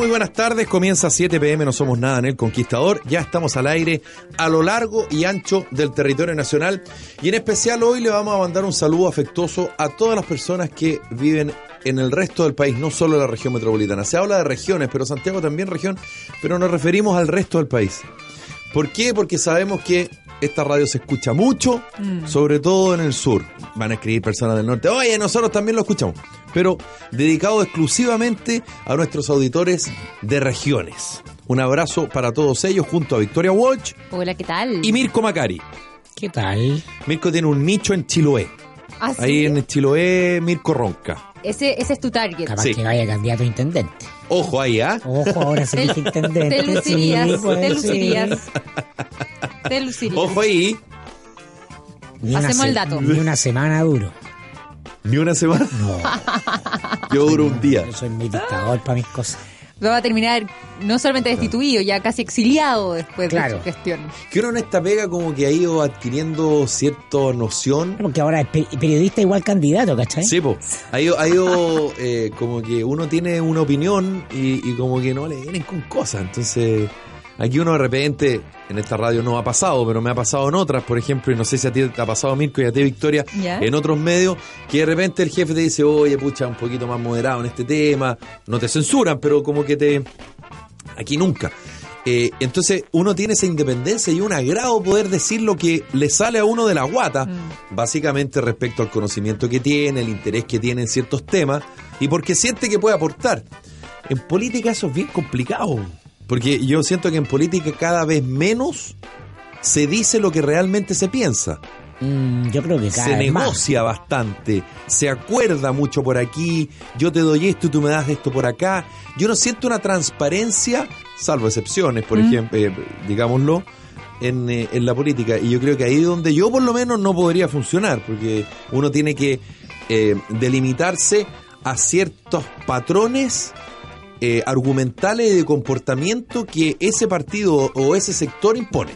Muy buenas tardes. Comienza 7 pm, no somos nada en El Conquistador. Ya estamos al aire a lo largo y ancho del territorio nacional. Y en especial hoy le vamos a mandar un saludo afectuoso a todas las personas que viven en el resto del país, no solo en la región metropolitana. Se habla de regiones, pero Santiago también región, pero nos referimos al resto del país. ¿Por qué? Porque sabemos que esta radio se escucha mucho, sobre todo en el sur. Van a escribir personas del norte. Oye, nosotros también lo escuchamos. Pero dedicado exclusivamente a nuestros auditores de regiones. Un abrazo para todos ellos junto a Victoria Walsh Hola, ¿qué tal? y Mirko Macari. ¿Qué tal? Mirko tiene un nicho en Chiloé. Ah, ¿sí? Ahí en Chiloé, Mirko ronca. ese, ese es tu target. Capaz Sí. que vaya candidato a intendente. Ojo ahí, ¿ah? Ojo, ahora se dice intendente. Te lucirías, sí, pues, te sí. lucirías. Te lucirías. Ojo ahí. Ni Hacemos el dato. Ni una semana duro. Ni una semana. No, Yo duro un día. yo soy muy dictador para mis cosas. Va a terminar no solamente destituido, ya casi exiliado después Claro. de su gestión. Que uno en esta pega como que ha ido adquiriendo cierta noción. Porque ahora es pe- periodista igual candidato, ¿cachai? Sí, po. Ha ido, ha ido eh, como que uno tiene una opinión y, y como que no le vienen con cosas. Entonces, aquí uno de repente, en esta radio no ha pasado, pero me ha pasado en otras, por ejemplo, y no sé si a ti te ha pasado, Mirko, y a ti, Victoria, Ya. en otros medios, que de repente el jefe te dice, oye, pucha, un poquito más moderado en este tema. No te censuran, pero como que te... Aquí nunca. Eh, entonces uno tiene esa independencia y un agrado poder decir lo que le sale a uno de la guata, básicamente respecto al conocimiento que tiene, el interés que tiene en ciertos temas y porque siente que puede aportar. En política eso es bien complicado, porque yo siento que en política cada vez menos se dice lo que realmente se piensa Mm, yo creo que cada se vez más. negocia bastante, se acuerda mucho por aquí, yo te doy esto y tú me das esto por acá. Yo no siento una transparencia, salvo excepciones, por ejemplo, eh, digámoslo, en, eh, en la política. Y yo creo que ahí es donde yo por lo menos no podría funcionar, porque uno tiene que eh, delimitarse a ciertos patrones eh, argumentales de comportamiento que ese partido o ese sector impone.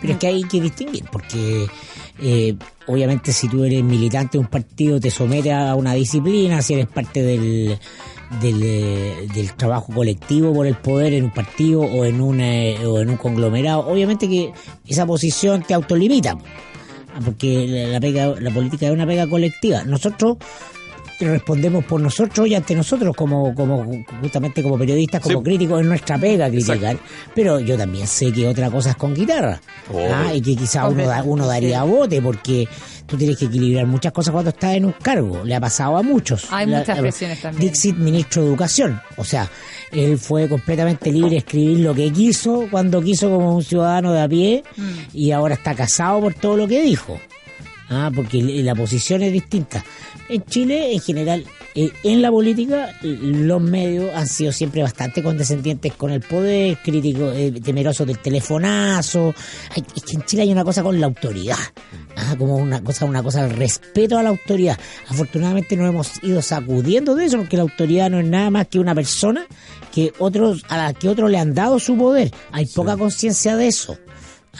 Pero es que hay que distinguir, porque eh, obviamente si tú eres militante de un partido te sometes a una disciplina, si eres parte del, del, eh, del trabajo colectivo por el poder en un partido o en, un, eh, o en un conglomerado, obviamente que esa posición te autolimita, Ah, porque la pega, la política es una pega colectiva. Nosotros respondemos por nosotros y ante nosotros como, como justamente como periodistas, como Sí. críticos, es nuestra pega criticar. Exacto. Pero yo también sé que otra cosa es con guitarra. Oh. Ah, y que quizá uno, da- uno daría bote porque tú tienes que equilibrar muchas cosas cuando estás en un cargo. Le ha pasado a muchos. Hay La- muchas presiones también. Dixit, ministro de Educación. O sea, él fue completamente libre de escribir lo que quiso, cuando quiso como un ciudadano de a pie, Mm. y ahora está casado por todo lo que dijo. Ah, porque la posición es distinta. En Chile, en general, eh, en la política, los medios han sido siempre bastante condescendientes con el poder, críticos, eh, temerosos del telefonazo. Hay- es que en Chile hay una cosa con la autoridad. Ah, como una cosa, una cosa respeto a la autoridad. Afortunadamente nos hemos ido sacudiendo de eso, porque la autoridad no es nada más que una persona que otros, a la que otros le han dado su poder. Hay poca conciencia de eso.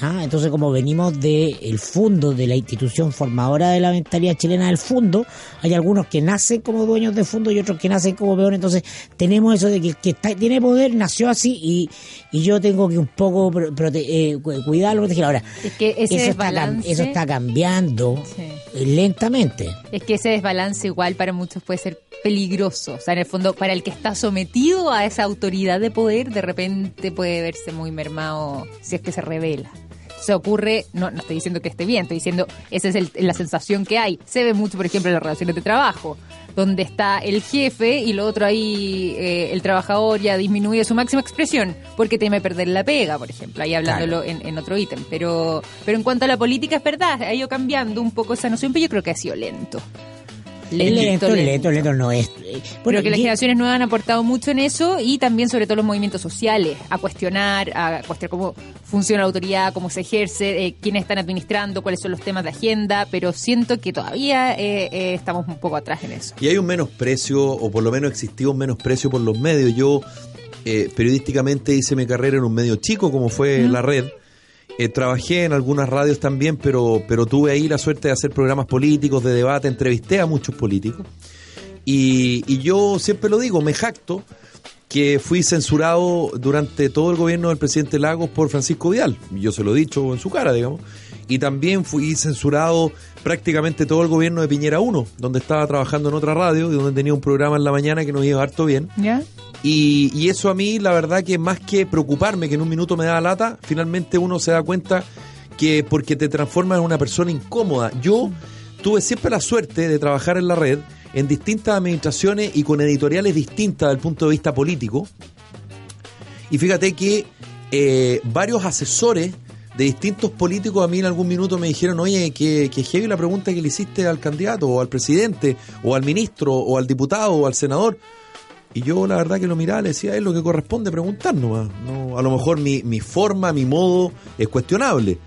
Ah, entonces como venimos del el fondo de la institución formadora de la mentalidad chilena del fondo, hay algunos que nacen como dueños de fondo y otros que nacen como peones, entonces tenemos eso de que el que está- tiene poder nació así y, y yo tengo que un poco pro- prote- eh, cu- cuidarlo, protegerlo. Ahora, Es que ese eso, está, desbalance- eso está cambiando Sí. eh, lentamente. Es que ese desbalance igual para muchos puede ser peligroso. O sea, en el fondo, para el que está sometido a esa autoridad de poder, de repente puede verse muy mermado si es que se revela. Se ocurre, no, no estoy diciendo que esté bien, estoy diciendo, esa es el- la sensación que hay. Se ve mucho, por ejemplo, en las relaciones de trabajo, donde está el jefe y lo otro ahí, eh, el trabajador ya disminuye su máxima expresión porque teme perder la pega, por ejemplo, ahí hablándolo en, en otro ítem. Pero, pero en cuanto a la política, es verdad, ha ido cambiando un poco esa noción, pero yo creo que ha sido lento. Lento, lento, lento, no es. eh, Bueno, que las generaciones nuevas han aportado mucho en eso y también sobre todo los movimientos sociales, a cuestionar, a cuestionar cómo funciona la autoridad, cómo se ejerce, eh, quiénes están administrando, cuáles son los temas de agenda, pero siento que todavía eh, eh, estamos un poco atrás en eso. Y hay un menosprecio, o por lo menos existió un menosprecio por los medios. Yo eh, periodísticamente hice mi carrera en un medio chico como fue la red. Eh, trabajé en algunas radios también, pero, pero tuve ahí la suerte de hacer programas políticos, de debate, entrevisté a muchos políticos. Y, y yo siempre lo digo, me jacto que fui censurado durante todo el gobierno del presidente Lagos por Francisco Vidal. Yo se lo he dicho en su cara, digamos. Y también fui censurado prácticamente todo el gobierno de Piñera 1, donde estaba trabajando en otra radio y donde tenía un programa en la mañana que nos iba harto bien. ¿Ya? Y, y eso a mí, la verdad que más que preocuparme, que en un minuto me da lata, finalmente uno se da cuenta que porque te transformas en una persona incómoda. Yo tuve siempre la suerte de trabajar en la red, en distintas administraciones y con editoriales distintas desde el punto de vista político. Y fíjate que eh, varios asesores de distintos políticos a mí en algún minuto me dijeron, oye, que, que heavy la pregunta que le hiciste al candidato, o al presidente, o al ministro, o al diputado, o al senador. Y yo la verdad que lo miraba, le decía, es lo que corresponde preguntar nomás. No, a lo mejor mi, mi forma, mi modo es cuestionable.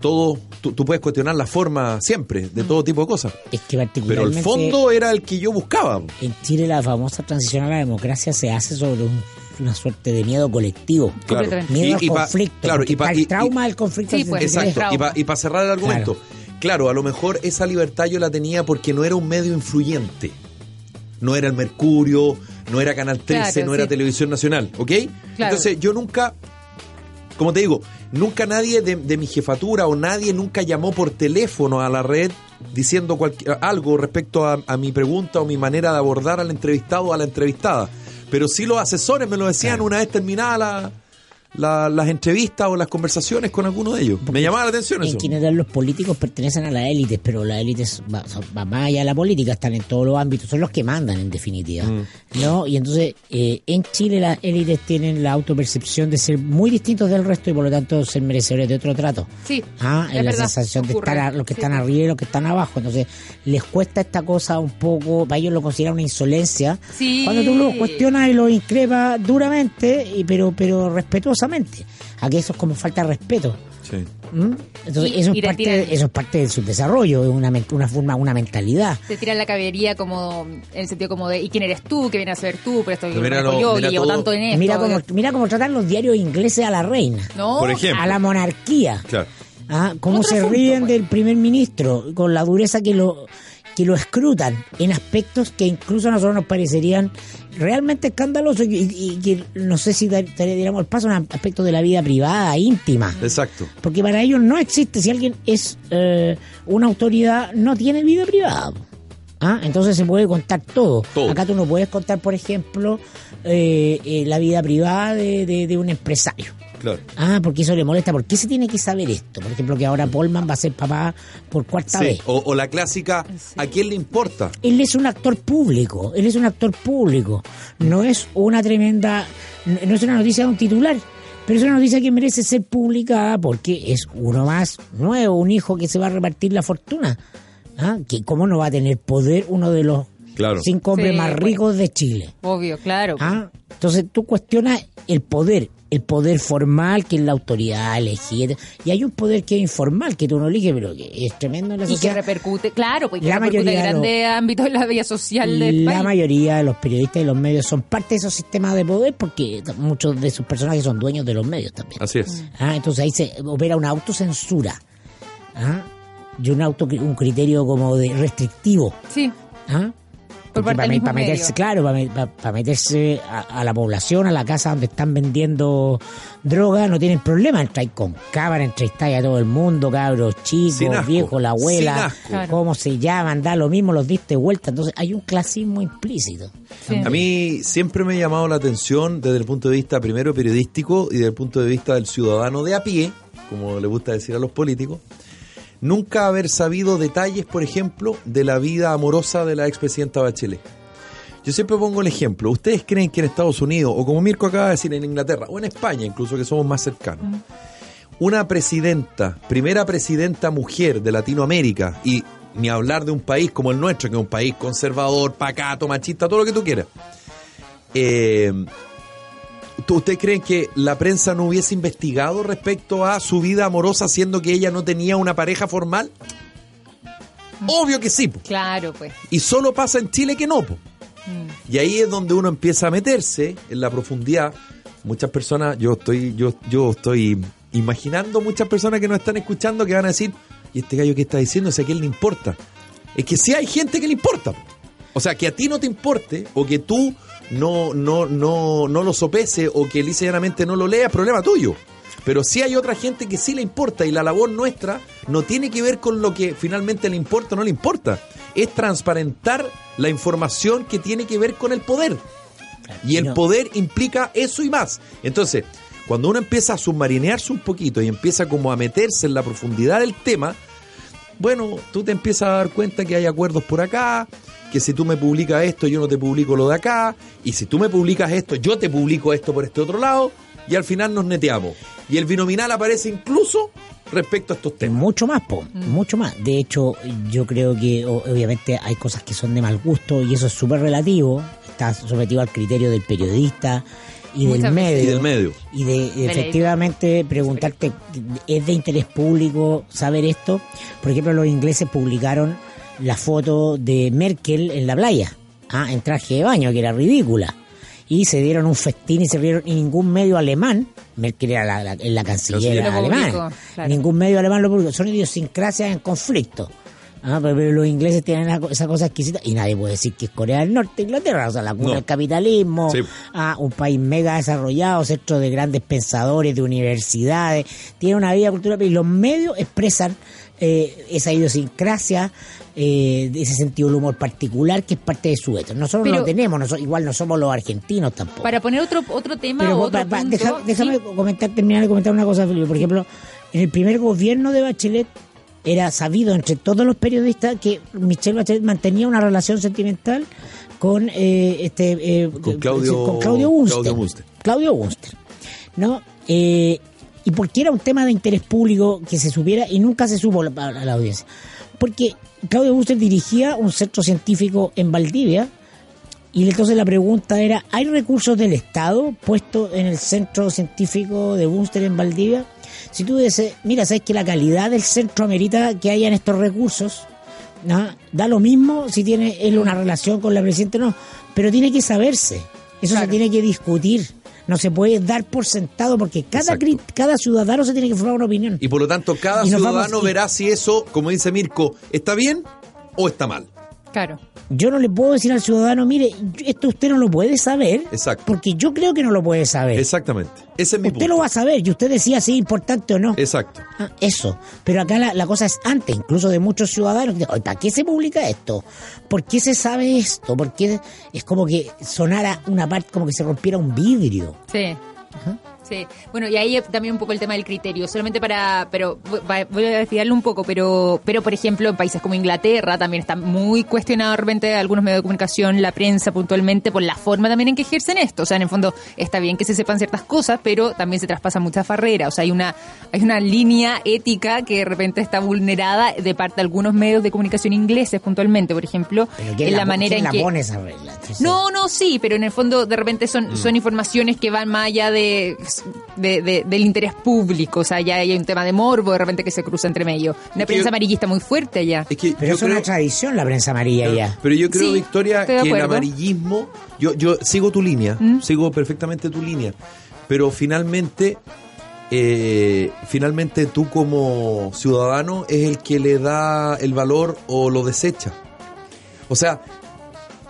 Todo, tú, tú puedes cuestionar la forma siempre, de todo tipo de cosas. Es que Pero particularmente el fondo era el que yo buscaba. en Chile la famosa transición a la democracia se hace sobre un- una suerte de miedo colectivo. Claro. Miedo Y- y al pa- conflicto. claro, porque y pa- está y- el trauma y- del conflicto. Sí, pues. Exacto, trauma. y para cerrar el argumento, claro. a lo mejor esa libertad yo la tenía porque no era un medio influyente. No era el Mercurio, no era Canal 13, Claro, no era. Televisión Nacional, ¿ok? Claro. Entonces yo nunca, como te digo, nunca nadie de, de mi jefatura o nadie nunca llamó por teléfono a la red diciendo cualquier, algo respecto a, a mi pregunta o mi manera de abordar al entrevistado o a la entrevistada. Pero sí los asesores me lo decían una vez terminada la- la- las entrevistas o las conversaciones con alguno de ellos. Me llamaba la atención En eso. general los políticos pertenecen a las élites, pero las élites va, son- va más allá de la política, están en todos los ámbitos, son los que mandan en definitiva. Mm. ¿no? Y entonces eh, en Chile las élites tienen la autopercepción de ser muy distintos del resto y por lo tanto ser merecedores de otro trato. Sí, Ah, es en la verdad, sensación de estar a- los que Sí, están arriba y los que están abajo. Entonces, les cuesta esta cosa un poco, para ellos lo consideran una insolencia. Sí. Cuando tú lo cuestionas y lo increpas duramente, y pero pero respetuosamente. Aquí eso es como falta de respeto. Sí. ¿Mm? Entonces, Y- eso, y es te parte, tiran- eso es parte de su desarrollo, es una, una forma, una mentalidad. Te tiran la caballería como en el sentido como de ¿y quién eres tú? ¿Qué vienes a ser tú? Pero esto Pero mira lo yo mira y llevo todo- tanto en esto. Mira cómo, mira cómo tratan los diarios ingleses a la reina, No, Por ejemplo. a la monarquía. Claro. Ah, cómo se asunto, ríen pues. del primer ministro con la dureza que lo que lo escrutan en aspectos que incluso a nosotros nos parecerían realmente escandalosos y, que no sé si diéramos el paso en aspectos de la vida privada, íntima. Exacto. Porque para ellos no existe, si alguien es eh, una autoridad, no tiene vida privada. ¿Ah? Entonces se puede contar todo. Todo. Acá tú no puedes contar, por ejemplo, eh, eh, la vida privada de, de- de un empresario. Claro. Ah, porque eso le molesta. ¿Por qué se tiene que saber esto? Por ejemplo, que ahora Polman va a ser papá por cuarta Sí. vez. O, o la clásica, ¿a quién le importa? Él es un actor público, él es un actor público. No es una tremenda, no es una noticia de un titular, pero es una noticia que merece ser publicada porque es uno más nuevo, un hijo que se va a repartir la fortuna. ¿Ah? Que cómo no va a tener poder uno de los Claro. cinco hombres Sí, más bueno. ricos de Chile. Obvio, claro. ¿Ah? Entonces tú cuestionas el poder, el poder formal que es la autoridad elegida, y hay un poder que es informal, que tú no eliges, pero que es tremendo en la y que sociedad. repercute, claro, pues que La repercute en mayoría de grandes ámbitos de la vida social del La país. mayoría de los periodistas y los medios son parte de esos sistemas de poder porque muchos de sus personajes son dueños de los medios también. Así es. Ah, entonces ahí se opera una autocensura. Ah, y un, auto, un criterio como de restrictivo. Sí, ¿Ah? Por Porque parte del mismo para meterse, medio. claro, para, me- pa- pa meterse a, a la población, a la casa donde están vendiendo droga, no tienen problema. Entráis con cámara, entrevistáis a todo el mundo, cabros chicos, viejos, la abuela, cómo se llaman, da lo mismo, los diste vuelta. Entonces hay un clasismo implícito. Sí. A mí siempre me ha llamado la atención desde el punto de vista primero periodístico y desde el punto de vista del ciudadano de a pie, como le gusta decir a los políticos, nunca haber sabido detalles, por ejemplo, de la vida amorosa de la expresidenta Bachelet. Yo siempre pongo el ejemplo. ¿Ustedes creen que en Estados Unidos, o como Mirko acaba de decir, en Inglaterra, o en España incluso, que somos más cercanos, una presidenta, primera presidenta mujer de Latinoamérica, y ni hablar de un país como el nuestro, que es un país conservador, pacato, machista, todo lo que tú quieras. Eh, ¿tú- ¿Ustedes creen que la prensa no hubiese investigado respecto a su vida amorosa, siendo que ella no tenía una pareja formal? Obvio que sí. po. Claro, pues. Y solo pasa en Chile que no. po. Mm. Y ahí es donde uno empieza a meterse en la profundidad. Muchas personas, yo estoy, yo, yo estoy imaginando muchas personas que nos están escuchando que van a decir, ¿y este gallo que está diciendo? O sea, que él le importa. Es que sí hay gente que le importa. O sea, que a ti no te importe o que tú no, no, no, no lo sopese o que lisa no lo leas, problema tuyo. Pero sí hay otra gente que sí le importa y la labor nuestra no tiene que ver con lo que finalmente le importa o no le importa. Es transparentar la información que tiene que ver con el poder. Y el poder implica eso y más. Entonces, cuando uno empieza a submarinearse un poquito y empieza como a meterse en la profundidad del tema, bueno, tú te empiezas a dar cuenta que hay acuerdos por acá, que si tú me publicas esto, yo no te publico lo de acá, y si tú me publicas esto, yo te publico esto por este otro lado, y al final nos neteamos. Y el binominal aparece incluso respecto a estos temas. Mucho más, po, mm. mucho más. De hecho, yo creo que obviamente hay cosas que son de mal gusto y eso es súper relativo. Está sometido al criterio del periodista y del medio. Y del medio. Y de efectivamente preguntarte, ¿es de interés público saber esto? Por ejemplo, los ingleses publicaron la foto de Merkel en la playa, ¿ah? en traje de baño, que era ridícula y se dieron un festín y se vieron y ningún medio alemán, Merkel era la, la, canciller alemana, ningún medio alemán lo publicó, son idiosincrasias en conflicto. Ah, pero, los ingleses tienen esa cosa exquisita y nadie puede decir que es Corea del Norte, Inglaterra, o sea, la cuna del capitalismo, ah, un país mega desarrollado, centro de grandes pensadores, de universidades, tiene una vida cultural y los medios expresan eh, esa idiosincrasia, eh, ese sentido del humor particular que es parte de su hecho. Nosotros no lo tenemos, igual no somos los argentinos tampoco. Para poner otro otro tema, otro déjame comentar, terminar de comentar una cosa, Por ejemplo, en el primer gobierno de Bachelet era sabido entre todos los periodistas que Michelle Bachelet mantenía una relación sentimental con eh, este eh, con Claudio, Claudio Bunster. Claudio. ¿No? Eh, y porque era un tema de interés público que se supiera y nunca se supo a la, audiencia. Porque Claudio Buster dirigía un centro científico en Valdivia y entonces la pregunta era, ¿hay recursos del Estado puestos en el centro científico de Buster en Valdivia? Si tú dices, mira, sabes que la calidad del centro amerita que hayan estos recursos, ¿no? da lo mismo si tiene él una relación con la presidenta o no, pero tiene que saberse, eso se tiene que discutir no se puede dar por sentado porque cada, cada ciudadano se tiene que formar una opinión. Y por lo tanto, cada ciudadano verá si eso, como dice Mirko, está bien o está mal. Claro. Yo no le puedo decir al ciudadano, mire, esto usted no lo puede saber. Exacto. Porque yo creo que no lo puede saber. Exactamente. Ese es mi usted lo va a saber y usted decía si es importante o no. Exacto. Ah, eso. Pero acá la, cosa es antes, incluso de muchos ciudadanos. ¿Para qué se publica esto? ¿Por qué se sabe esto? ¿Por qué es como que sonara una parte, como que se rompiera un vidrio? Sí. Ajá. Sí, bueno, y ahí también un poco el tema del criterio, solamente para, pero voy a desviarlo un poco, pero, pero por ejemplo, en países como Inglaterra también está muy cuestionado de repente algunos medios de comunicación, la prensa puntualmente, por la forma también en que ejercen esto. O sea, en el fondo está bien que se sepan ciertas cosas, pero también se traspasa mucha farrera. O sea, hay una, hay una línea ética que de repente está vulnerada de parte de algunos medios de comunicación ingleses puntualmente, por ejemplo, en la, manera en que... No, no, sí, pero en el fondo de repente son, son mm. informaciones que van más allá de de, del interés público. O sea, ya hay un tema de morbo de repente que se cruza entre medio. Una prensa amarillista muy fuerte allá. pero es una tradición la prensa amarilla ya. Pero yo creo, Victoria, que el amarillismo. Yo, yo sigo tu línea, ¿Mm? sigo perfectamente tu línea. Pero finalmente. Eh, finalmente tú como ciudadano es el que le da el valor o lo desecha. O sea,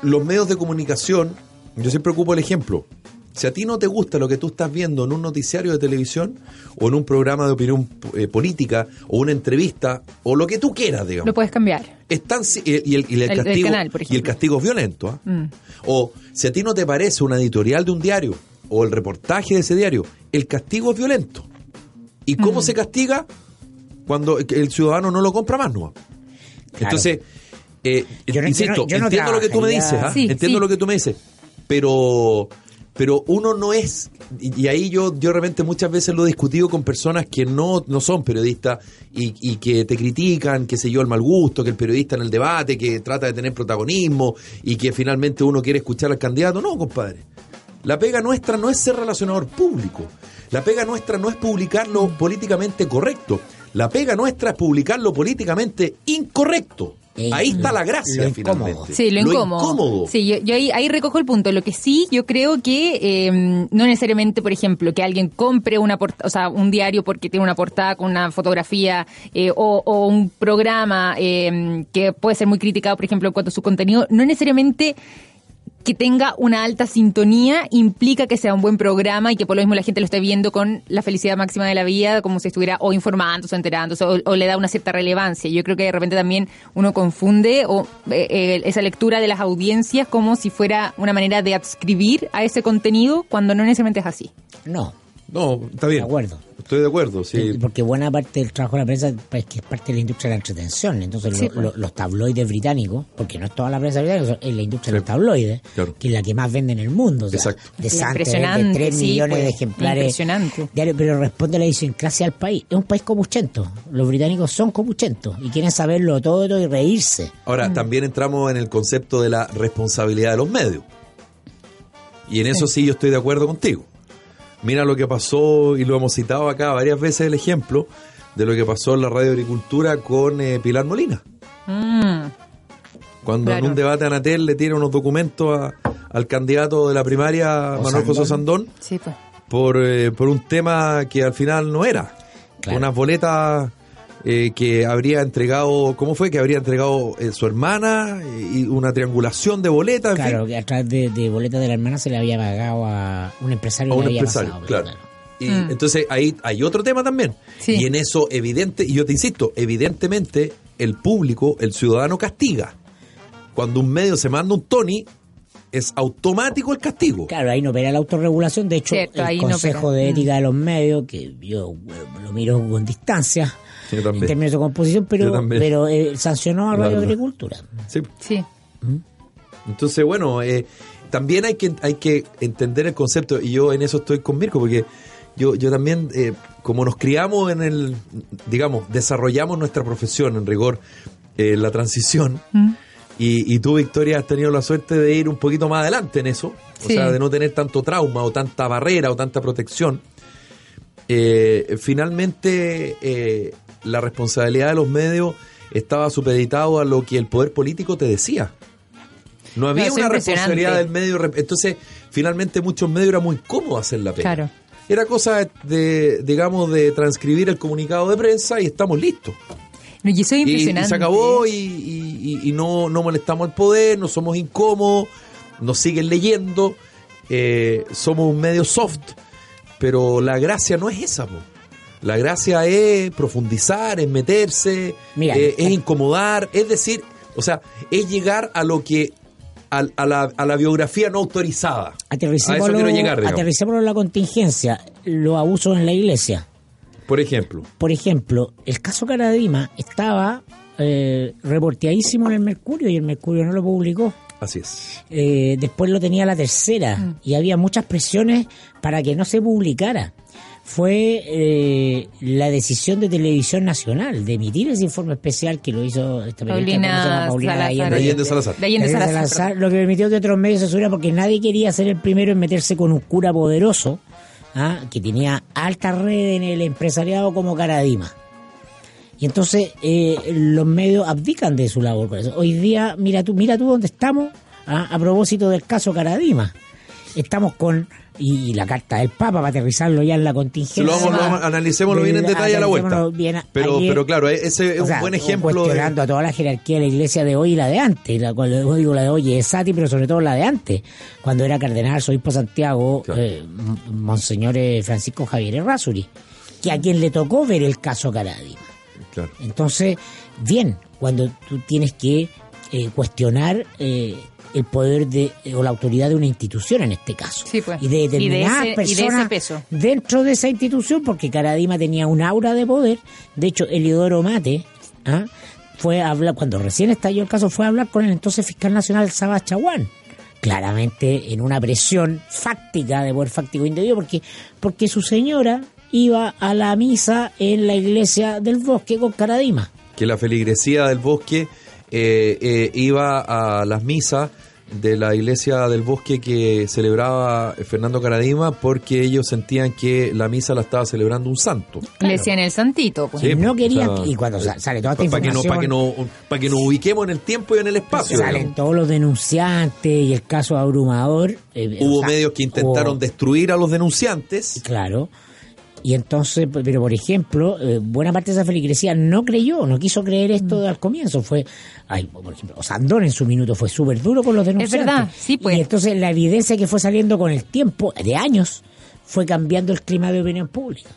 los medios de comunicación, yo siempre ocupo el ejemplo, si a ti no te gusta lo que tú estás viendo en un noticiario de televisión o en un programa de opinión eh, política o una entrevista o lo que tú quieras, digamos. Lo puedes cambiar. y, el, castigo, y el castigo es violento. ¿ah? Mm. O si a ti no te parece una editorial de un diario o el reportaje de ese diario, el castigo es violento. ¿Y cómo mm. se castiga? Cuando el ciudadano no lo compra más, ¿no? Entonces, eh, insisto, entiendo lo que tú me dices, ¿ah? entiendo lo que tú me dices, pero pero uno no es, y, ahí yo, yo realmente muchas veces lo he discutido con personas que no, no son periodistas y, y, que te critican, que sé yo, el mal gusto, que el periodista en el debate, que trata de tener protagonismo y que finalmente uno quiere escuchar al candidato. No, compadre. La pega nuestra no es ser relacionador público. La pega nuestra no es publicarlo políticamente correcto. La pega nuestra es publicarlo políticamente incorrecto. Eh, Ahí está la gracia, lo incómodo. finalmente. Sí, lo incómodo. Sí, yo, yo ahí, ahí recojo el punto. Lo que sí, yo creo que eh, no necesariamente, por ejemplo, que alguien compre una porta- o sea, un diario porque tiene una portada con una fotografía eh, o, o un programa eh, que puede ser muy criticado, por ejemplo, en cuanto a su contenido, no necesariamente que tenga una alta sintonía implica que sea un buen programa y que por lo mismo la gente lo esté viendo con la felicidad máxima de la vida, como si estuviera o informándose o enterándose, o, o le da una cierta relevancia. Yo creo que de repente también uno confunde o eh, eh, esa lectura de las audiencias como si fuera una manera de adscribir a ese contenido cuando no necesariamente es así. No, No, está bien. De acuerdo. Estoy de acuerdo, sí. porque buena parte del trabajo de la prensa es que es parte de la industria de la entretención. Entonces, Sí, lo- pues. lo- los tabloides británicos, porque no es toda la prensa británica, es la industria de los tabloides, claro. que es la que más vende en el mundo. O sea, Exacto. De Santos, de Impresionante, 3 sí, millones de pues. ejemplares. Impresionante. diarios, pero responde a la idiosincrasia del país. Es un país copuchento. Los británicos son copuchentos y quieren saberlo todo y reírse. Ahora, también entramos en el concepto de la responsabilidad de los medios. Y en eso sí yo estoy de acuerdo contigo. Mira lo que pasó, y lo hemos citado acá varias veces el ejemplo, de lo que pasó en la radio agricultura con eh, Pilar Molina. Mm, Cuando en un debate Anatel le tiene unos documentos a- al candidato de la primaria, O Manuel José Sandón. Sandón, sí, pues. por, eh, por un tema que al final no era. Claro. Unas boletas eh, que habría entregado, ¿cómo fue? Que habría entregado eh, su hermana eh, y una triangulación de boletas. en fin. Claro, que a través de, de boletas de la hermana se le había pagado a un empresario a que un le había empresario, pasado, claro. claro. Y Mm. entonces ahí hay otro tema también. Sí. Y en eso, evidente, y yo te insisto, evidentemente el público, el ciudadano castiga. Cuando un medio se manda un Tony, es automático el castigo. Claro, ahí no opera la autorregulación. De hecho, Cierto, el Consejo de Mm. Ética de los Medios, que yo bueno, lo miro con distancia Yo en también. términos de composición, pero, pero eh, sancionó a Radio. Agricultura. Sí. Sí. Entonces, bueno, eh, también hay que, hay que entender el concepto, y yo en eso estoy con Mirko, porque yo, yo también, eh, como nos criamos en el, digamos, desarrollamos nuestra profesión en rigor, eh, la transición, Mm. y, y tú, Victoria, has tenido la suerte de ir un poquito más adelante en eso, o Sí. sea, de no tener tanto trauma o tanta barrera o tanta protección. Eh, finalmente, eh, la responsabilidad de los medios estaba supeditado a lo que el poder político te decía. No había una responsabilidad del medio. Entonces, finalmente, muchos medios era muy cómodo hacer la pega. Claro. Era cosa de, digamos, de transcribir el comunicado de prensa y estamos listos. No, y eso es Y, y impresionante. se acabó y, y- y- y no, no molestamos al poder, no somos incómodos, nos siguen leyendo, eh, somos un medio soft, pero la gracia no es esa, po. La gracia es profundizar, es meterse, Mira, eh, es incomodar, es decir, o sea, es llegar a lo que a, a la, a la biografía no autorizada. A eso Aterricémoslo, quiero llegar, digamos. aterricémoslo en la contingencia, los abusos en la iglesia. Por ejemplo. Por ejemplo, el caso Caradima estaba eh, reporteadísimo en el Mercurio y el Mercurio no lo publicó. Así es. Eh, después lo tenía la tercera y había muchas presiones para que no se publicara. Fue eh, la decisión de Televisión Nacional de emitir ese informe especial que lo hizo esta. Paulina Paulina Salazar. Allende. Allende Salazar. De Allende Allende Salazar, Salazar, lo que permitió que otros medios se subieran porque nadie quería ser el primero en meterse con un cura poderoso ¿ah? que tenía alta red en el empresariado como Caradima. Y entonces eh, los medios abdican de su labor por eso. Hoy día, mira tú, mira tú dónde estamos ¿ah? a propósito del caso Caradima. Estamos con, y, y la carta del Papa para aterrizarlo ya en la contingencia. lo vamos, lo vamos- analicémoslo bien en detalle a la vuelta. Bien Pero, ayer- pero claro, ese es un sea, buen ejemplo de, cuestionando a toda la jerarquía de la iglesia de hoy y la de antes. La yo digo la de hoy es Sati, pero sobre todo la de antes. Cuando era cardenal, obispo Santiago, Claro. eh, Monseñor eh, Francisco Javier Errázuri, que a quien le tocó ver el caso Caradima. Claro. Entonces, bien, cuando tú tienes que eh, cuestionar eh, el poder de eh, o la autoridad de una institución en este caso. Sí, pues. Y de Y de determinadas y de ese personas peso. dentro de esa institución, porque Caradima tenía un aura de poder. De hecho, Eliodoro Mate ¿ah? fue a hablar, cuando recién estalló el caso, fue a hablar con el entonces fiscal nacional Sabas Chaguán. Claramente en una presión fáctica, de poder fáctico indebido, porque, porque su señora iba a la misa en la iglesia del bosque con Caradima. que la feligresía del bosque eh, eh, iba a las misas de la iglesia del bosque que celebraba Fernando Caradima porque ellos sentían que la misa la estaba celebrando un santo. Le decían el santito. Pues. Sí, no querían, o sea, y cuando sa- sale toda esta Para que, no, información, para que, no, para que nos ubiquemos en el tiempo y en el espacio. salen digamos. todos los denunciantes y el caso abrumador. eh, Hubo o sea, medios que intentaron hubo- destruir a los denunciantes. Claro. Y entonces, pero por ejemplo, eh, buena parte de esa feligresía no creyó, no quiso creer esto al comienzo. Fue, ay, por ejemplo, Sandón en su minuto fue súper duro con los denunciantes. verdad, sí, pues. Y entonces la evidencia que fue saliendo con el tiempo, de años, fue cambiando el clima de opinión pública.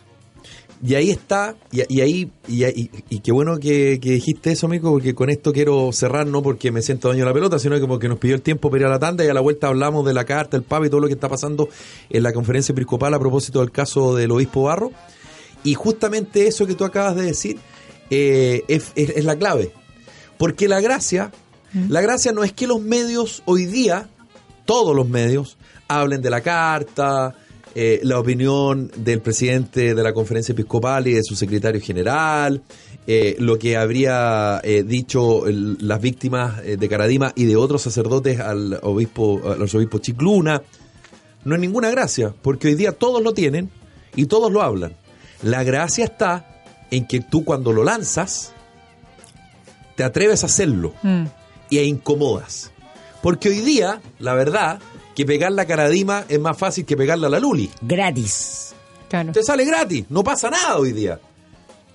Y ahí está, y, y ahí, y, y- y qué bueno que, que dijiste eso, Mico, porque con esto quiero cerrar, no porque me siento dueño de la pelota, sino que porque nos pidió el tiempo para ir a la tanda y a la vuelta hablamos de la carta, el Papa y todo lo que está pasando en la conferencia episcopal a propósito del caso del obispo Barro. Y justamente eso que tú acabas de decir eh, es, es- es la clave. Porque la gracia, la gracia no es que los medios hoy día, todos los medios, hablen de la carta, eh, la opinión del presidente de la conferencia episcopal y de su secretario general, eh, lo que habría eh, dicho el- las víctimas de Caradima y de otros sacerdotes al obispo, al arzobispo Chicluna. No es ninguna gracia, porque hoy día todos lo tienen y todos lo hablan. La gracia está en que tú cuando lo lanzas, te atreves a hacerlo Mm. y e incomodas. Porque hoy día, la verdad, que pegarle a Caradima es más fácil que pegarle a la Luli. Gratis. Claro. Te sale gratis, no pasa nada hoy día.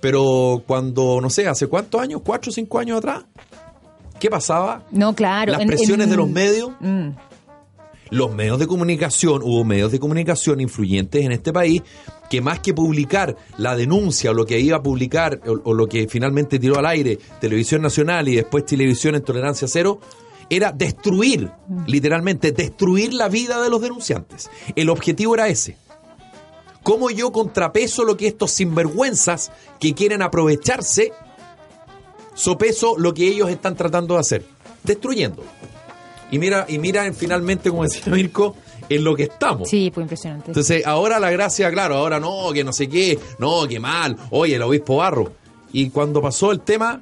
Pero cuando, no sé, hace cuántos años, cuatro o cinco años atrás, ¿qué pasaba? No, claro. Las en- presiones en- de los medios, Mm. los medios de comunicación, hubo medios de comunicación influyentes en este país que más que publicar la denuncia o lo que iba a publicar o, o lo que finalmente tiró al aire Televisión Nacional y después Televisión en Tolerancia Cero, era destruir, literalmente, destruir la vida de los denunciantes. El objetivo era ese. ¿Cómo yo contrapeso lo que estos sinvergüenzas que quieren aprovecharse, sopeso lo que ellos están tratando de hacer? Destruyendo. Y mira, y mira en- finalmente, como decía Mirko, en lo que estamos. Sí, fue impresionante. Entonces, ahora la gracia, claro, ahora no, que no sé qué, no, que mal, oye, el obispo Barro. Y cuando pasó el tema,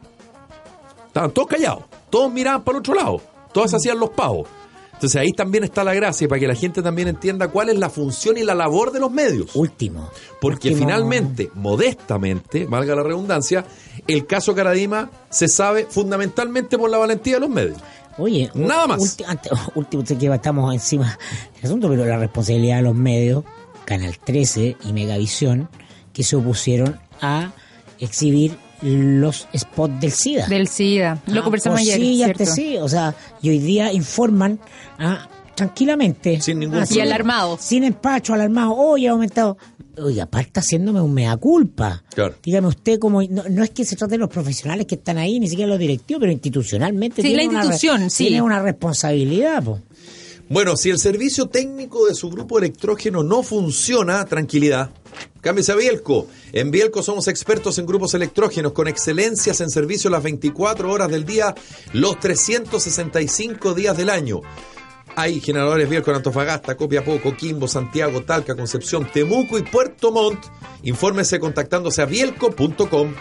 estaban todos callados, todos miraban para el otro lado, todos hacían los pavos. Entonces ahí también está la gracia, para que la gente también entienda cuál es la función y la labor de los medios. Último. Porque Último. finalmente, modestamente, valga la redundancia, el caso Caradima se sabe fundamentalmente por la valentía de los medios. Oye, Nada más. ante- último, sé que estamos encima del asunto, pero la responsabilidad de los medios, Canal 13 y Megavisión, que se opusieron a exhibir los spots del SIDA. Del SIDA. Lo Ah, conversamos ayer, de sí, o sea, y hoy día informan ah, tranquilamente. Sin ningún Ah. Y alarmados. Sin empacho, alarmado. Oye, ha aumentado. Oiga, aparte haciéndome un mea culpa. Claro. Dígame usted, como no, no es que se trate de los profesionales que están ahí, ni siquiera los directivos, pero institucionalmente. Sí, tiene la una institución, sí. Tiene una responsabilidad, po. Bueno, si el servicio técnico de su grupo electrógeno no funciona, tranquilidad. Cámbiese a Bielco. En Bielco somos expertos en grupos electrógenos con excelencias en servicio las 24 horas del día, los 365 días del año. Hay generadores Bielco en Antofagasta, Copiapó, Coquimbo, Santiago, Talca, Concepción, Temuco y Puerto Montt. Infórmese contactándose a bielco.com.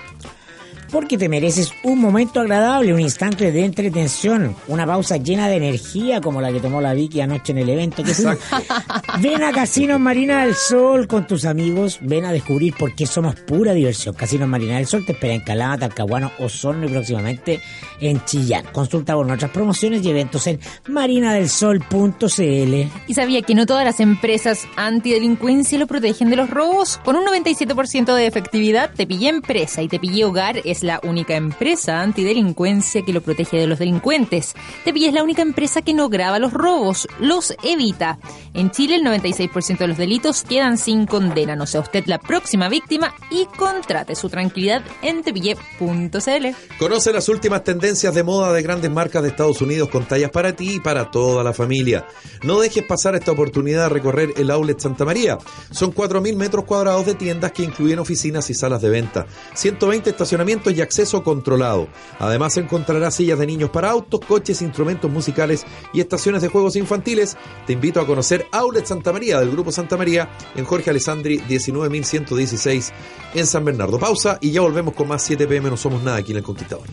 Porque te mereces un momento agradable, un instante de entretención, una pausa llena de energía como la que tomó la Vicky anoche en el evento. Que ven a Casinos Marina del Sol con tus amigos, ven a descubrir por qué somos pura diversión. Casinos Marina del Sol te espera en Calama, Talcahuano, Osorno y próximamente en Chillán. Consulta por nuestras promociones y eventos en marinadelsol.cl. ¿Y sabía que no todas las empresas antidelincuencia lo protegen de los robos? Con un 97% de efectividad, Tepillé Empresa y Tepillé Hogar es la única empresa antidelincuencia que lo protege de los delincuentes. Tepillé es la única empresa que no graba los robos, los evita. En Chile el 96% de los delitos quedan sin condena. No sea usted la próxima víctima y contrate su tranquilidad en tepillé.cl. Conoce las últimas tendencias de moda de grandes marcas de Estados Unidos con tallas para ti y para toda la familia. No dejes pasar esta oportunidad de recorrer el Outlet Santa María. Son 4.000 metros cuadrados de tiendas que incluyen oficinas y salas de venta, 120 estacionamientos y acceso controlado. Además encontrarás sillas de niños para autos, coches, instrumentos musicales y estaciones de juegos infantiles. Te invito a conocer Outlet Santa María del Grupo Santa María en Jorge Alessandri 19.116 en San Bernardo. Pausa y ya volvemos con más 7 pm No Somos Nada aquí en El Conquistador.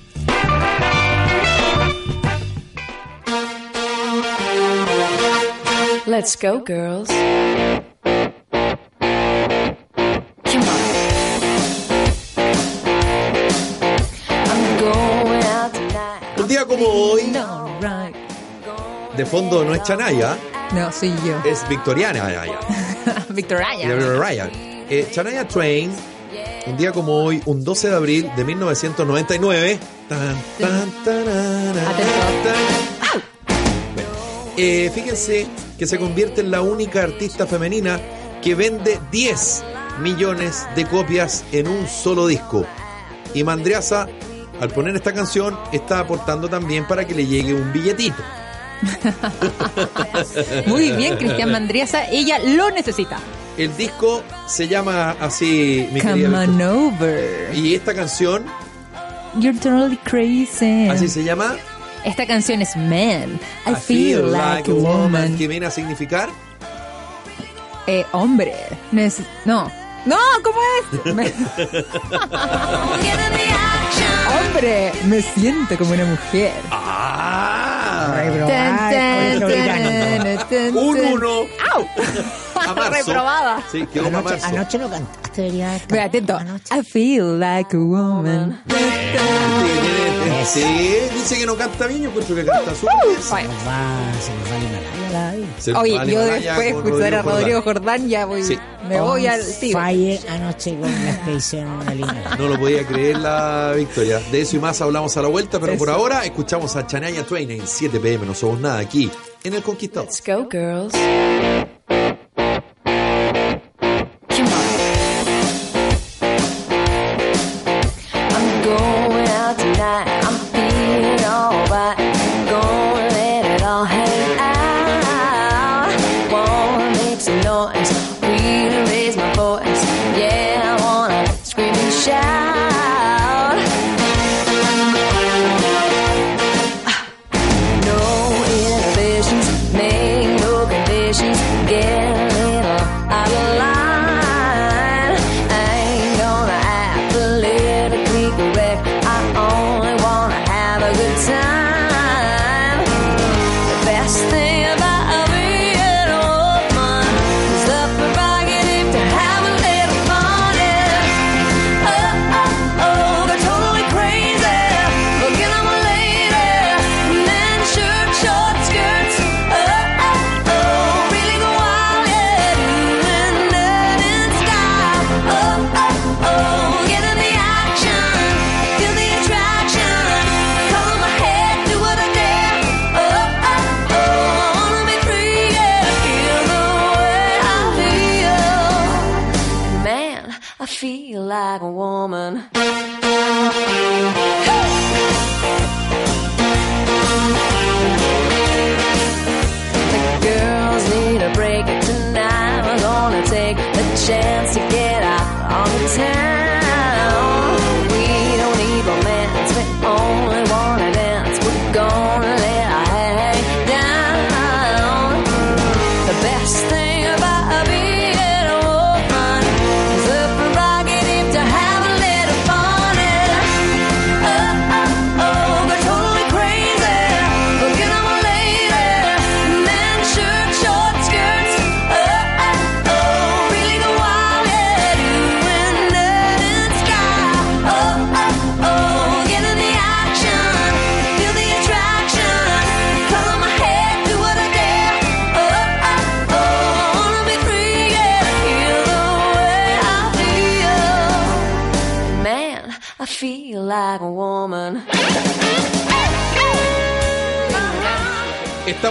Let's go, girls. Día como hoy, de fondo no es Chanaya, No, soy yo. es Victoriana. Victoria. Ryan. Eh, Shania Twain, un día como hoy, un 12 de abril de 1999. Tan, tan, tarara, tan. Bueno, eh, fíjense que se convierte en la única artista femenina que vende 10 millones de copias en un solo disco. Y Mandriasa, al poner esta canción, está aportando también para que le llegue un billetito. Muy bien, Cristian Mandriasa. Ella lo necesita. El disco se llama así, mi Come on over. Y esta canción, You're totally crazy. así se llama Esta canción es Man. I, feel, like, a woman. que viene a significar Eh, hombre. Neces- no. No, ¿cómo es? Me- hombre, me siento como una mujer. ¡Ah! Reprobar, colegio británico. Un uno ¡Au! A marzo. Reprobada. Sí, quedó para Anoche, marzo. anoche no cantaste, deberías Ve, atento. Anoche. I feel like a woman. Sí, dice que no canta bien, yo encuentro que canta. Se nos va, se nos va la. Se nos Oye, yo después de escuchar a. Rodrigo Jordán ya voy, Sí. me voy al tiro. Fire anoche con la expedición al Himalaya. No lo podía creer la victoria. De eso y más hablamos a la vuelta, pero por Eso. ahora escuchamos a Chanaya Twain en 7 pm, no somos nada aquí, en El Conquistador. Let's go, girls.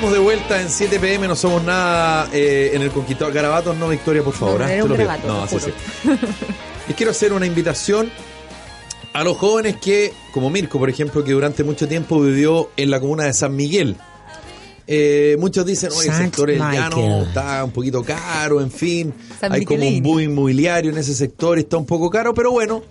Estamos de vuelta en 7 pm, no somos nada eh, en el Conquistador. Garabatos, no, Victoria, por favor. No, Te un No, así sí. Les quiero hacer una invitación a los jóvenes que, como Mirko, por ejemplo, que durante mucho tiempo vivió en la comuna de San Miguel. Eh, muchos dicen, oye, el sector del llano está un poquito caro, en fin. San hay como un boom inmobiliario en ese sector está un poco caro, pero bueno,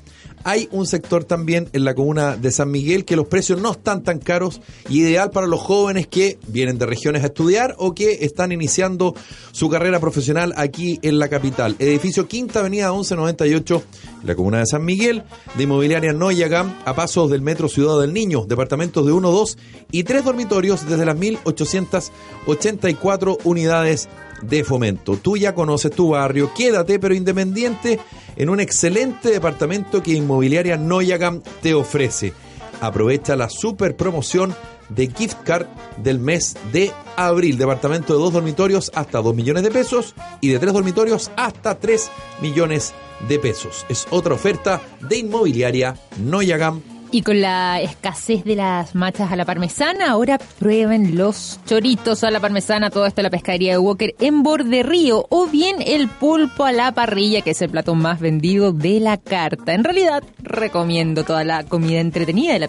hay un sector también en la comuna de San Miguel que los precios no están tan caros y ideal para los jóvenes que vienen de regiones a estudiar o que están iniciando su carrera profesional aquí en la capital. Edificio Quinta Avenida 1198, en la comuna de San Miguel, de Inmobiliaria Noyagam, a pasos del Metro Ciudad del Niño, departamentos de 1, 2 y 3 dormitorios desde las 1.800 584 unidades de fomento. Tú ya conoces tu barrio, quédate pero independiente en un excelente departamento que Inmobiliaria Noyagam te ofrece. Aprovecha la super promoción de gift card del mes de abril. Departamento de dos dormitorios hasta 2 millones de pesos y de tres dormitorios hasta 3 millones de pesos. Es otra oferta de Inmobiliaria Noyagam Y con la escasez de las machas a la parmesana, ahora prueben los choritos a la parmesana, todo esto en la pescadería de Walker en Borde Río, o bien el pulpo a la parrilla, que es el plato más vendido de la carta. En realidad, recomiendo toda la comida entretenida de la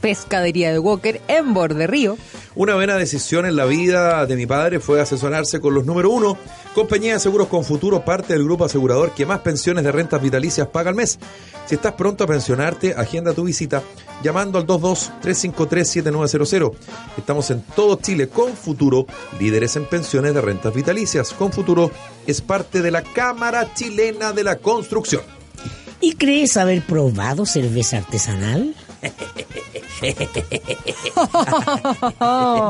pescadería de Walker en Borde Río. Una buena decisión en la vida de mi padre fue asesorarse con los número uno, compañía de seguros con futuro, parte del grupo asegurador que más pensiones de rentas vitalicias paga al mes. Si estás pronto a pensionarte, agenda tu visita llamando al 22-353-7900. Estamos en todo Chile con futuro, líderes en pensiones de rentas vitalicias. Con futuro es parte de la Cámara Chilena de la Construcción. ¿Y crees haber probado cerveza artesanal?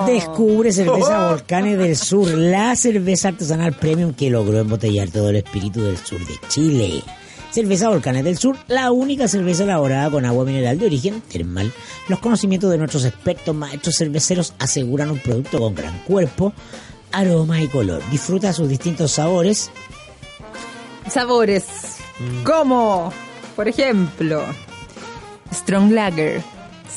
Descubre cerveza Volcanes del Sur, la cerveza artesanal premium que logró embotellar todo el espíritu del sur de Chile. Cerveza Volcanes del Sur, la única cerveza elaborada con agua mineral de origen termal. Los conocimientos de nuestros expertos maestros cerveceros aseguran un producto con gran cuerpo, aroma y color. Disfruta sus distintos sabores Sabores como, por ejemplo, Strong Lager,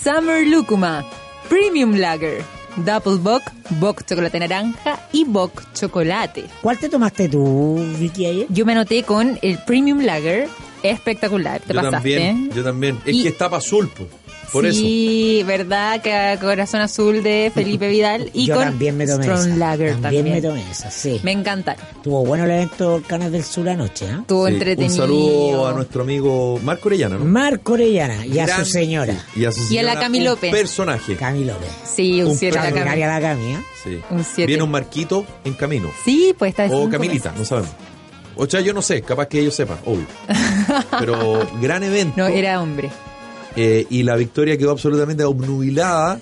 Summer Lúcuma, Premium Lager, Double Bock, Bock chocolate naranja y Bock chocolate. ¿Cuál te tomaste tú, Vicky, ayer? Yo me anoté con el Premium Lager, espectacular, te yo pasaste. también, yo también. Es Y- que está pa' azul, po. Por eso. sí, verdad, que a Corazón Azul de Felipe Vidal y Yo con también me tomé Strong esa. Lager también, también. me tomé esa, sí. Me encantaron. Tuvo bueno el evento Volcanes del Sur anoche, ¿eh? Estuvo Sí, entretenido. Un saludo a nuestro amigo Marco Orellana, ¿no? Marco Orellana y a Gran- su señora, Y a, su Y a la señora, Cami López. Personaje. Cami López. Sí, un Un 7 la Cami. Extraordinaria la Cami, ¿eh? Sí. Un siete. Viene un Marquito en camino. Sí, pues está O Camilita, meses. no sabemos. O sea, yo no sé, capaz que ellos sepan, obvio. Pero gran evento. No, era hombre. Eh, y la victoria quedó absolutamente obnubilada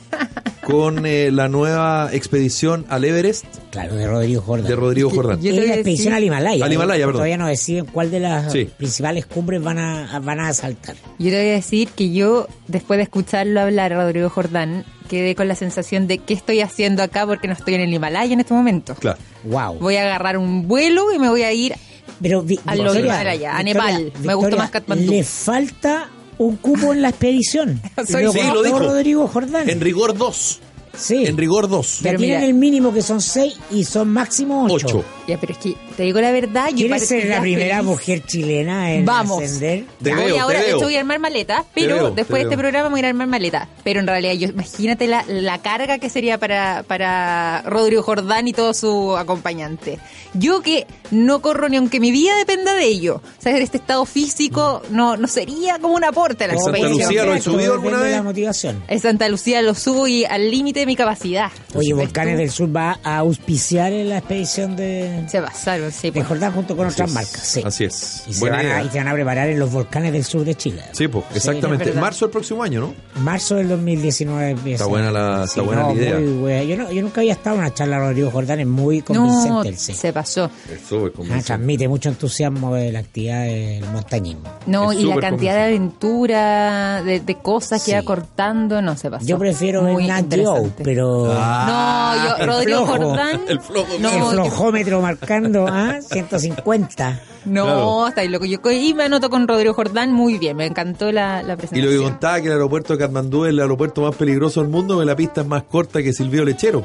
con eh, la nueva expedición al Everest Claro, de Rodrigo Jordán. de Rodrigo Jordán. Voy la expedición al Himalaya. Al Himalaya, perdón. Todavía no deciden cuál de las Sí. principales cumbres van a, van a asaltar. Yo te voy a decir que yo, después de escucharlo hablar a Rodrigo Jordán, quedé con la sensación de qué estoy haciendo acá porque no estoy en el Himalaya en este momento. Claro. Wow. Voy a agarrar un vuelo y me voy a ir. Pero Vi- A Victoria, lo Himalaya, a Victoria, Nepal. Me gusta más Katmandú. Le falta un cupo en la expedición. Soy- Lo Sí, lo dijo. Rodrigo Jordán. En rigor 2. sí. En rigor 2. Ya Pero tienen mira- el mínimo que son seis y son máximo ocho. 8. Ya, pero es que te digo la verdad. Yo ¿Quieres ser la primera feliz. mujer chilena en Vamos. ascender? Te Ya, veo, te ahora, de veo. hecho voy a armar maletas, pero veo, te después de este programa voy a ir a armar maletas. Pero en realidad, yo imagínate la, la carga que sería para, para Rodrigo Jordán y todo su acompañante. Yo que no corro ni aunque mi vida dependa de ello. O sea, este estado físico no, no sería como un aporte a la En Santa expedición. Lucía lo he Todo subido alguna de la vez? motivación. En Santa Lucía lo subo y al límite de mi capacidad. Oye, ¿Ves Volcanes tú? del Sur va a auspiciar en la expedición de, Se pasaron, sí. de pues. Jordán junto con Así otras es, marcas. Sí. Así es. Y se, Buena van a, idea. y se van a preparar en los volcanes del sur de Chile. Sí, pues, exactamente. verdad. Marzo del próximo año, ¿no? Marzo del 2019 empieza. Está buena la- está buena la idea. muy buena. Yo, no, yo nunca había estado en una charla de Rodrigo Jordán, es muy convincente No, el sí. se pasó. Es súper Ah, convincente. transmite mucho entusiasmo de la actividad del montañismo. No, Es y la súper cantidad de aventura, de, de cosas Sí. que va cortando, no se pasó. Yo prefiero ver Muy Nat Geo, interesante. pero Ah, No, yo, el Rodrigo flojo. Jordán. El flojo. No, el flojómetro marcando ¿ah? 150. No, Claro. está ahí loco. Yo y me anoto con Rodrigo Jordán muy bien. Me encantó la, la Y presentación. lo que contaba que el aeropuerto de Katmandú es el aeropuerto más peligroso del mundo, que la pista es más corta que Silvio Lechero.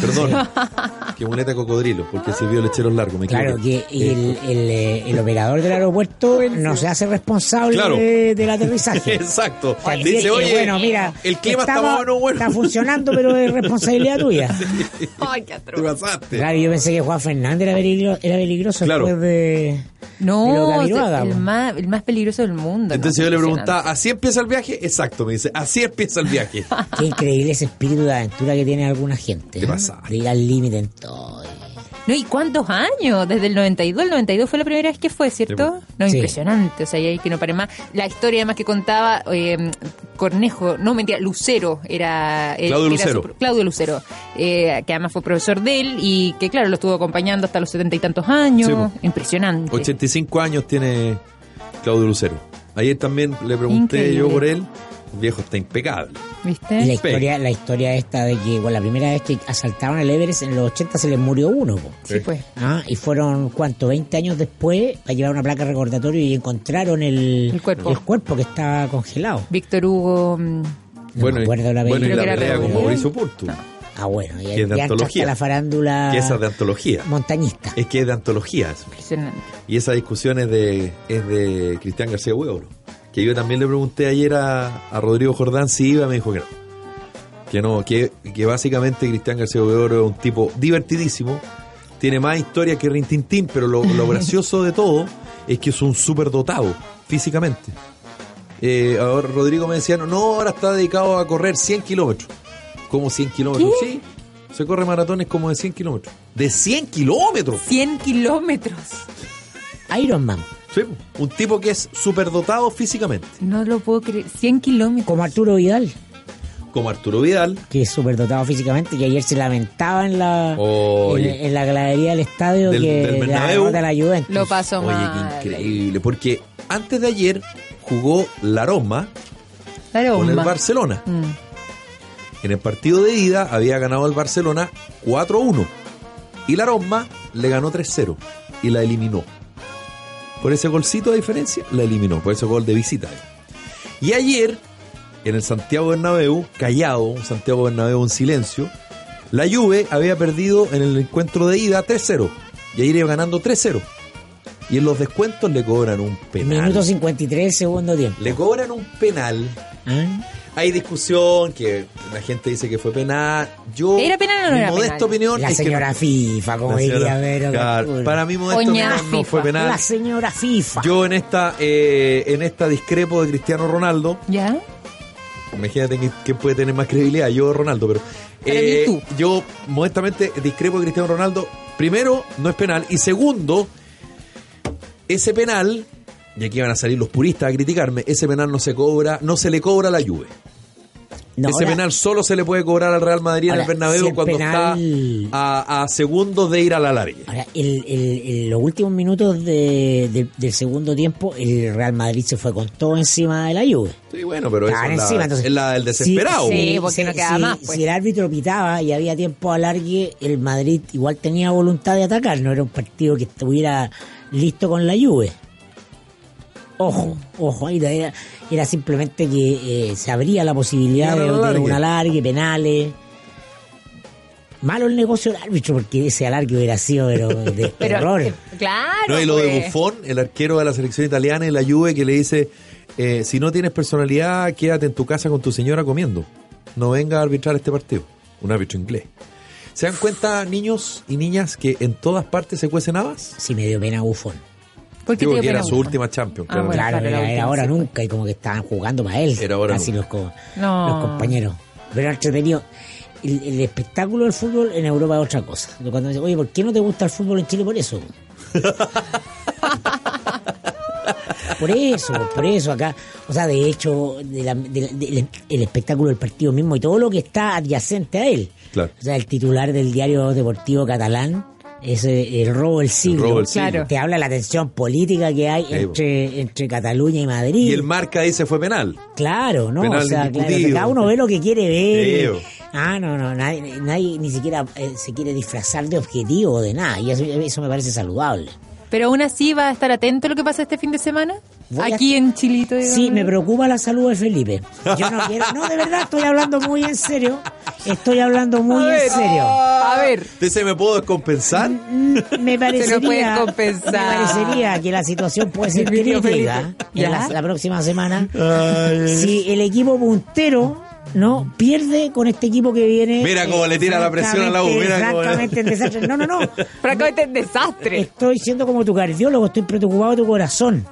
Perdón. que muleta de cocodrilo, porque Silvio Lechero es largo, me Claro que el, el, eh, el operador del aeropuerto no se hace responsable Claro. de- del aterrizaje. Exacto. O sea, Dice, que, oye, bueno, mira, el clima está estamos- más o menos bueno. Está funcionando, pero es responsabilidad tuya. Ay, qué Te atroz. pasaste. Claro, yo pensé que Juan Fernández era, peligro- era peligroso Claro. después de, No, el, más, el más peligroso del mundo. Entonces ¿no? yo le preguntaba, ¿así empieza el viaje? Exacto, me dice, así empieza el viaje. Qué increíble ese espíritu de aventura que tiene alguna gente. ¿Qué ¿eh? pasa? De ir al límite en todo. No, ¿y cuántos años? Desde el 92, el 92 fue la primera vez que fue, ¿cierto? Sí, No, Sí. impresionante, o sea, y ahí que no pare más. La historia además que contaba, eh, Cornejo, no mentira, Lucero era... eh, Claudio era Lucero. su- Claudio Lucero, eh, que además fue profesor de él y que claro, lo estuvo acompañando hasta los setenta y tantos años. Sí, po. Impresionante. 85 años tiene Claudio Lucero. Ayer también le pregunté Increíble. yo por él. El viejo está impecable. Y la ¿Viste? historia, la historia esta de que bueno, la primera vez que asaltaron el Everest en los 80 se les murió uno. po. Sí, pues. Ah, y fueron, ¿cuánto? 20 años después para llevar una placa recordatorio y encontraron el, El cuerpo. el cuerpo que estaba congelado. Víctor Hugo... mm, No me acuerdo la bueno, y película. la pelea con. Mauricio Purtu. Ah, bueno, y, Que es de antología. a la farándula Que esa es de antología. montañista. Es que es de antología. eso. Impresionante. Y esa discusión es de, es de Cristian García Huevo. Que yo también le pregunté ayer a, a Rodrigo Jordán si iba, me dijo que no. Que no, que, que básicamente Cristian García Huevo es un tipo divertidísimo. Tiene más historia que Rintintín, pero lo, lo gracioso de todo es que es un súper dotado físicamente. Eh, ahora Rodrigo me decía, no, no, ahora está dedicado a correr 100 kilómetros. ¿Cómo 100 kilómetros? Sí, se corre maratones como de 100 kilómetros. ¿De 100 kilómetros? 100 kilómetros. Iron Man, Sí, un tipo que es superdotado físicamente, No lo puedo creer. 100 kilómetros. como Arturo Vidal, como Arturo Vidal. que es súper dotado físicamente, que ayer se lamentaba en la, Oye. en, en la galería del estadio Del- que del la Bernabéu. de la Juventus. Lo pasó Oye, mal. qué increíble, porque antes de ayer jugó la Roma con el. Barcelona. Mm. En el partido de ida había ganado el Barcelona 4-1 y la Roma le ganó 3-0 y la eliminó. Por ese golcito de diferencia, la eliminó, por ese gol de visita. Y ayer, en el Santiago Bernabéu, callado, un Santiago Bernabéu en silencio, la Juve había perdido en el encuentro de ida 3-0 y ayer iba ganando 3-0. Y en los descuentos le cobran un penal. Minuto 53, segundo tiempo. Le cobran un penal. ¿Ah? Hay discusión, que la gente dice que fue penal. Yo, ¿Era penal o no mi era modesta penal? opinión La es señora. FIFA, como La diría señora- Vero Claro, para mi modesta Oña opinión no fue penal. La señora FIFA. Yo en esta eh, en esta discrepo de Cristiano Ronaldo. ¿Ya? Imagínate que, que puede tener más credibilidad, yo o Ronaldo, pero eh, mí tú. yo modestamente discrepo de Cristiano Ronaldo. Primero, no es penal. Y segundo, ese penal, y aquí van a salir los puristas a criticarme, ese penal no se cobra, no se le cobra a la Juve. No, Ese ahora- penal solo se le puede cobrar al Real Madrid en el Ahora, Bernabéu si el cuando penal- está a, a segundos de ir a la larga. Ahora, el, el- el- los últimos minutos de- de- del segundo tiempo, el Real Madrid se fue con todo encima de la Juve. Sí, bueno, pero eso es, encima, la, entonces, es la del desesperado. Sí, porque si- no queda más, pues. Si el árbitro pitaba y había tiempo alargue, el Madrid igual tenía voluntad de atacar, no era un partido que estuviera listo con la Juve. Ojo, ojo, ahí era, era simplemente que eh, se abría la posibilidad de, de un alargue, penales. Malo el negocio del árbitro, porque ese alargue hubiera sido pero, de Pero, terror. eh, claro. No, y lo de pues. Buffon, el arquero de la selección italiana en la Juve, que le dice, eh, si no tienes personalidad, quédate en tu casa con tu señora comiendo. No venga a arbitrar este partido. Un árbitro inglés. ¿Se dan cuenta, niños y niñas, que en todas partes se cuecen habas? Sí me dio pena Buffon. ¿Por qué Digo te dio que era su última Champions. Ah, bueno. Claro, claro, la era, era ahora nunca y como que estaban jugando para él. Era ahora Casi los, co- No. los compañeros. Pero entretenido. El, el espectáculo del fútbol en Europa es otra cosa. Cuando dice, oye, ¿por qué no te gusta el fútbol en Chile? Por eso. por eso, por eso acá. O sea, de hecho, de la- de del- el espectáculo del partido mismo y todo lo que está adyacente a él. Claro. O sea, el titular del diario deportivo catalán es el robo del siglo. robo del siglo. Claro. Te habla de la tensión política que hay entre, entre Cataluña y Madrid. Y el marca dice fue penal. Claro, ¿no? Penal o sea, claro, cada uno ve lo que quiere ver. Sí. Ah, no, no, nadie, nadie ni siquiera eh, se quiere disfrazar de objetivo o de nada. Y eso, eso me parece saludable. Pero aún así va a estar atento a lo que pasa este fin de semana. Voy a- Aquí en Chilito. Sí, digamos. me preocupa la salud de Felipe. Yo no quiero, no, de verdad, estoy hablando muy en serio. Estoy hablando muy ver, en serio. A ver. ¿Dice, me puedo descompensar? Mm, Me parecería, puede compensar. me parecería que la situación puede ser crítica en la, ¿Ya? la próxima semana. Si el equipo puntero no pierde con este equipo que viene. Mira cómo le tira la presión a la U, mira Francamente, en desastre. No, no, no. Francamente es desastre. Estoy siendo como tu cardiólogo, estoy preocupado de tu corazón.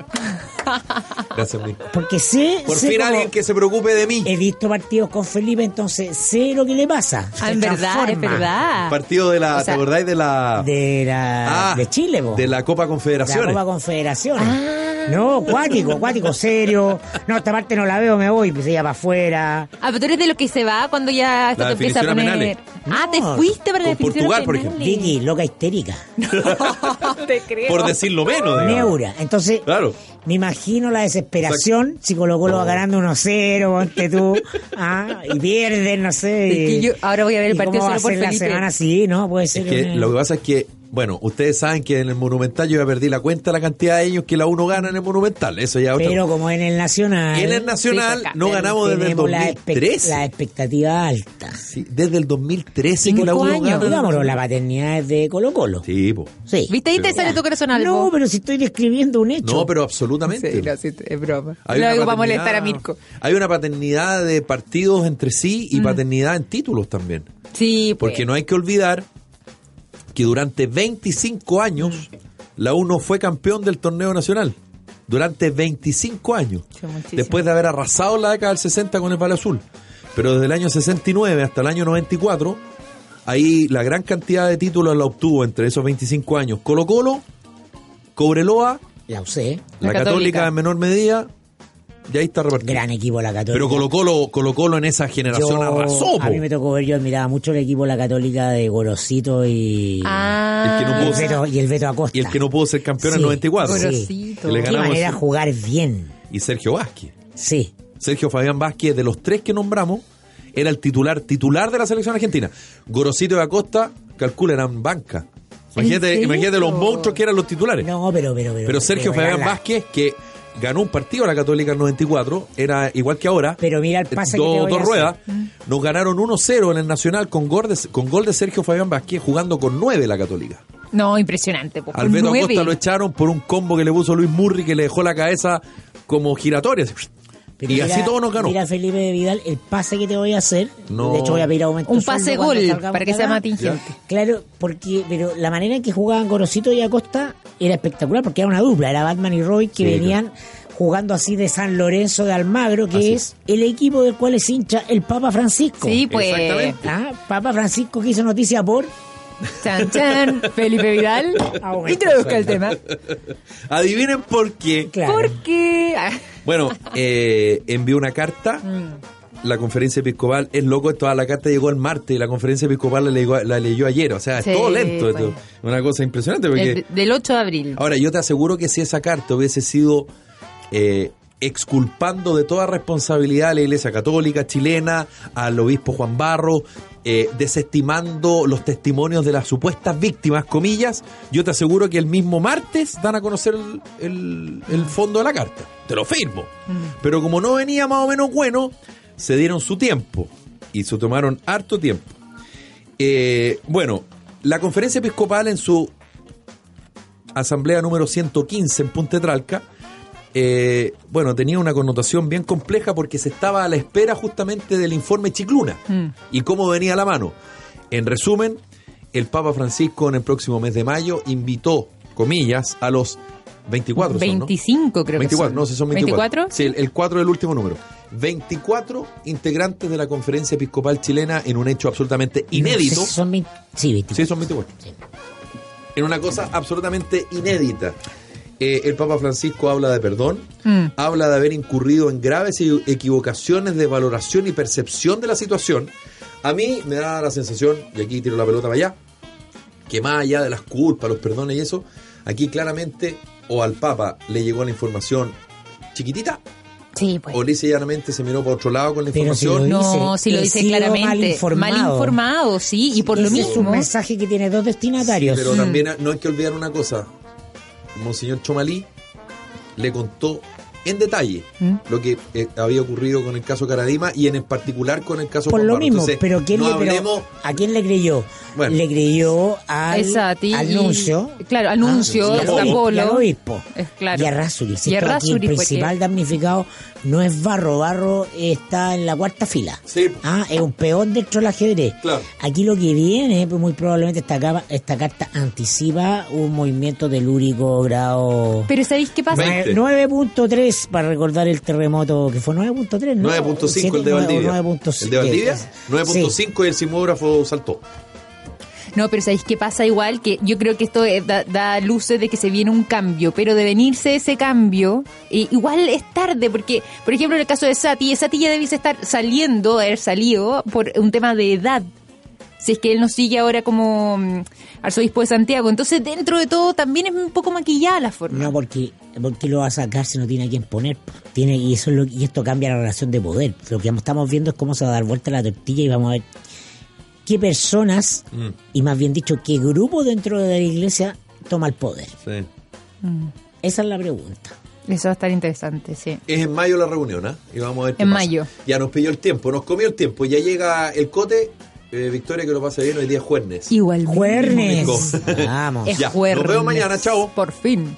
Gracias, Nico. Porque sé. Por sé fin alguien que se preocupe de mí. He visto partidos con Felipe, entonces sé lo que le pasa. Ah, en verdad, es verdad. Partido de la, O sea, ¿te acordáis de la... De, la, Ah, de Chile, po. De la Copa De la Confederaciones. Copa Confederaciones. Ah. No, cuático, cuático, serio. No, esta parte no la veo, me voy, pues ella para afuera. Ah, pero tú eres de lo que se va cuando ya esto La te empieza a poner. penales. Ah, te fuiste para la con definición Portugal, por penales. Vicky, loca histérica. No te creo. Por decirlo menos, digamos. Neura. Entonces, Claro. me imagino la desesperación si Colo Colo va ganando 1-0, ponte tú, ah, y pierden, no sé. Es que yo ahora voy a ver el ¿y partido cómo va a solo por ser la Felipe. semana así? No, puede ser. Es que una- lo que pasa es que, bueno, ustedes saben que en el Monumental yo ya perdí la cuenta de la cantidad de años que la uno gana en el Monumental. Eso ya otra Pero como en el Nacional. Y en el Nacional Sí, acá, no ganamos desde el tenemos la, espe- 2013. la expectativa alta. Sí, desde el 2013 que la uno años. gana. Digámoslo, la paternidad es de Colo Colo. Sí, po. Sí. ¿Viste ahí te sale tu corazón algo? No, pero si estoy describiendo un hecho. No, pero absolutamente. Sí, no, sí, es broma. Hay Lo digo para paternidad- molestar a Mirko. Hay una paternidad de partidos entre sí Mm. y paternidad en títulos también. Sí, pues. Porque no hay que olvidar que durante 25 años la UNO fue campeón del torneo nacional. Durante 25 años. Sí. Después de haber arrasado la década del 60 con el Palo Azul. Pero desde el año 69 hasta el año 94, ahí la gran cantidad de títulos la obtuvo entre esos 25 años. Colo Colo, Cobreloa, La UC. la, La Católica. Católica en menor medida, y ahí está repartido. Gran equipo la Católica. Pero Colo Colo, Colo Colo en esa generación Yo- arrasó. po. A mí me tocó ver, yo admiraba mucho el equipo la Católica de Gorosito y, Ah, El que no y, pudo el, Beto, y el Beto Acosta. Y el que no pudo ser campeón en Sí. 94. Sí. Gorosito. Que le Qué ganamos manera de así. jugar bien. Y Sergio Vázquez. Sí. Sergio Fabián Vázquez, de los tres que nombramos, era el titular titular de la selección argentina. Gorosito y Acosta, calcula, eran banca. Imagínate, imagínate los monstruos que eran los titulares. No, pero, pero, pero. pero Sergio pero Fabián la- Vázquez, que ganó un partido a la Católica en 94, era igual que ahora. Pero mira el pase que te voy a dos ruedas. hacer. Nos ganaron 1-0 en el Nacional con gol, de, con gol de Sergio Fabián Vázquez jugando con 9 la Católica. No, impresionante. Al Beto. Acosta lo echaron por un combo que le puso Luis Murri que le dejó la cabeza como giratoria. Pero y mira- así todo nos ganó. Mira, Felipe Vidal, el pase que te voy a hacer. No. De hecho, voy a pedir aumento. Un pase gol, para que sea más tingente. Claro, porque pero la manera en que jugaban Gorosito y Acosta era espectacular, porque era una dupla, era Batman y Robin que Sí, venían jugando así de San Lorenzo de Almagro, que Así. es el equipo del cual es hincha el Papa Francisco. Sí, pues. Exactamente. Ah, Papa Francisco que hizo noticia por Chan, chan. Felipe Vidal. Introduzca el el tema. Adivinen por qué. claro. Porque. ah, Bueno, eh, envió una carta. Mm. La conferencia episcopal es loco, toda la carta llegó el martes y la conferencia episcopal la leyó, la leyó ayer. O sea, Sí, es todo lento. pues. esto. Una cosa impresionante. Porque, el- del 8 de abril. Ahora, yo te aseguro que si esa carta hubiese sido eh, exculpando de toda responsabilidad a la Iglesia Católica chilena, al obispo Juan Barro, eh, desestimando los testimonios de las supuestas víctimas, comillas, yo te aseguro que el mismo martes dan a conocer el, el- el fondo de la carta. Te lo firmo. Pero como no venía más o menos bueno, se dieron su tiempo y se tomaron harto tiempo. Eh, bueno, la conferencia episcopal en su asamblea número 115 en Punta Tralca, eh, bueno, tenía una connotación bien compleja porque se estaba a la espera justamente del informe Chicluna Mm. y cómo venía la mano. En resumen, el Papa Francisco en el próximo mes de mayo invitó, comillas, a los 24, son, ¿no? 25 creo 24, que son. no, si son 24. ¿24? Sí, el, el 4 del último número. 24 integrantes de la conferencia episcopal chilena en un hecho absolutamente inédito. No sé si son 20 sí, 24. Sí, son 24. Sí. En una cosa absolutamente inédita. Eh, el Papa Francisco habla de perdón, Mm. habla de haber incurrido en graves e- equivocaciones de valoración y percepción de la situación. A mí me da la sensación, y aquí tiro la pelota para allá, que más allá de las culpas, los perdones y eso, aquí claramente o al Papa le llegó la información chiquitita Sí, pues. o y llanamente se miró por otro lado con la Pero si información. lo No, dice, sí lo dice claramente. mal informado. informado, sí, y por lo es un mismo. mensaje que tiene dos destinatarios. Pero Mm. también no hay que olvidar una cosa. Monseñor Chomalí le contó en detalle ¿Mm? lo que eh, había ocurrido con el caso Caradima y en particular con el caso Por Juan lo mismo, Entonces, pero, ¿quién no le, pero hablemos- ¿a quién le creyó? Bueno. Le creyó al, Exacto, y- al nuncio. Claro, al nuncio, Ah, y obispo, y al obispo. Es claro. Y a Rasuri. Si Y a el principal damnificado no es Barro. Barro está en la cuarta fila. Sí. Ah, es un peón dentro del ajedrez. Claro. Aquí lo que viene, pues, muy probablemente esta, capa- esta carta anticipa un movimiento telúrico grado... Pero ¿sabéis qué pasa? Veinte. 9.3 para recordar el terremoto que fue 9.3, ¿no? 9.5 el de Valdivia. 9.5. El de Valdivia, Sí. 9.5 y el simógrafo saltó. No, pero ¿sabéis qué pasa igual? Que yo creo que esto eh, da, luces de que se viene un cambio, pero de venirse ese cambio, eh, igual es tarde, porque, por ejemplo, en el caso de Sati, Sati ya debiese estar saliendo, haber salido por un tema de edad. Si es que él nos sigue ahora como mm, arzobispo de Santiago. Entonces, dentro de todo, también es un poco maquillada la forma. No, porque, porque lo va a sacar si no tiene a quién poner. po. Tiene, y eso es lo- y esto cambia la relación de poder. Lo que estamos viendo es cómo se va a dar vuelta la tortilla y vamos a ver qué personas, Mm, y más bien dicho, qué grupo dentro de la iglesia toma el poder. sí. Esa es la pregunta. Eso va a estar interesante, sí. Es en mayo la reunión, ¿ah? Y vamos a ver qué En pasa. mayo. Ya nos pilló el tiempo, nos comió el tiempo. Ya llega el cote. Eh, Victoria, que lo pase bien hoy día es jueves. Igual. Juernes. Domingo. Vamos. Es Ya, nos jueves. vemos mañana, chao. Por fin.